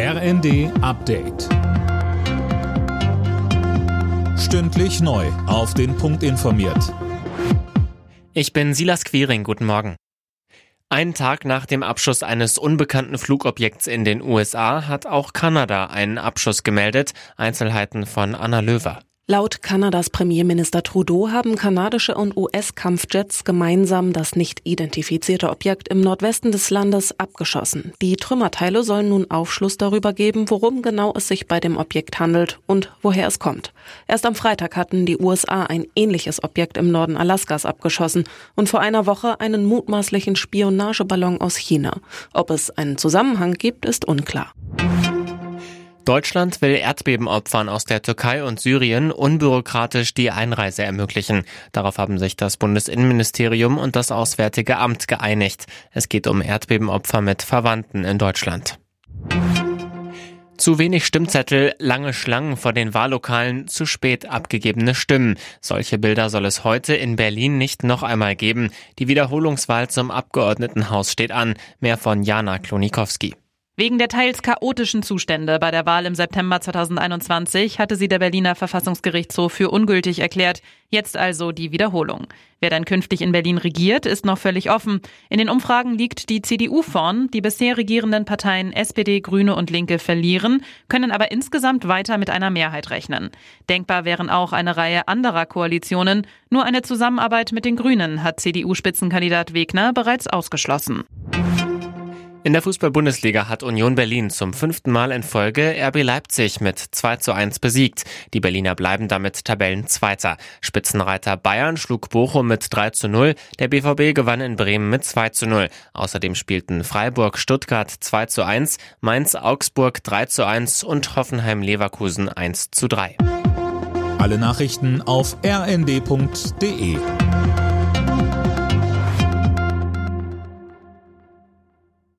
RND Update. Stündlich neu. Auf den Punkt informiert. Ich bin Silas Quiring. Guten Morgen. Einen Tag nach dem Abschuss eines unbekannten Flugobjekts in den USA hat auch Kanada einen Abschuss gemeldet. Einzelheiten von Anna Löwer. Laut Kanadas Premierminister Trudeau haben kanadische und US-Kampfjets gemeinsam das nicht identifizierte Objekt im Nordwesten des Landes abgeschossen. Die Trümmerteile sollen nun Aufschluss darüber geben, worum genau es sich bei dem Objekt handelt und woher es kommt. Erst am Freitag hatten die USA ein ähnliches Objekt im Norden Alaskas abgeschossen und vor einer Woche einen mutmaßlichen Spionageballon aus China. Ob es einen Zusammenhang gibt, ist unklar. Deutschland will Erdbebenopfern aus der Türkei und Syrien unbürokratisch die Einreise ermöglichen. Darauf haben sich das Bundesinnenministerium und das Auswärtige Amt geeinigt. Es geht um Erdbebenopfer mit Verwandten in Deutschland. Zu wenig Stimmzettel, lange Schlangen vor den Wahllokalen, zu spät abgegebene Stimmen. Solche Bilder soll es heute in Berlin nicht noch einmal geben. Die Wiederholungswahl zum Abgeordnetenhaus steht an. Mehr von Jana Klonikowski. Wegen der teils chaotischen Zustände bei der Wahl im September 2021 hatte sie der Berliner Verfassungsgerichtshof für ungültig erklärt. Jetzt also die Wiederholung. Wer dann künftig in Berlin regiert, ist noch völlig offen. In den Umfragen liegt die CDU vorn. Die bisher regierenden Parteien SPD, Grüne und Linke verlieren, können aber insgesamt weiter mit einer Mehrheit rechnen. Denkbar wären auch eine Reihe anderer Koalitionen. Nur eine Zusammenarbeit mit den Grünen hat CDU-Spitzenkandidat Wegner bereits ausgeschlossen. In der Fußball-Bundesliga hat Union Berlin zum fünften Mal in Folge RB Leipzig mit 2 zu 1 besiegt. Die Berliner bleiben damit Tabellenzweiter. Spitzenreiter Bayern schlug Bochum mit 3 zu 0. Der BVB gewann in Bremen mit 2 zu 0. Außerdem spielten Freiburg Stuttgart 2 zu 1, Mainz Augsburg 3 zu 1 und Hoffenheim Leverkusen 1 zu 3. Alle Nachrichten auf rnd.de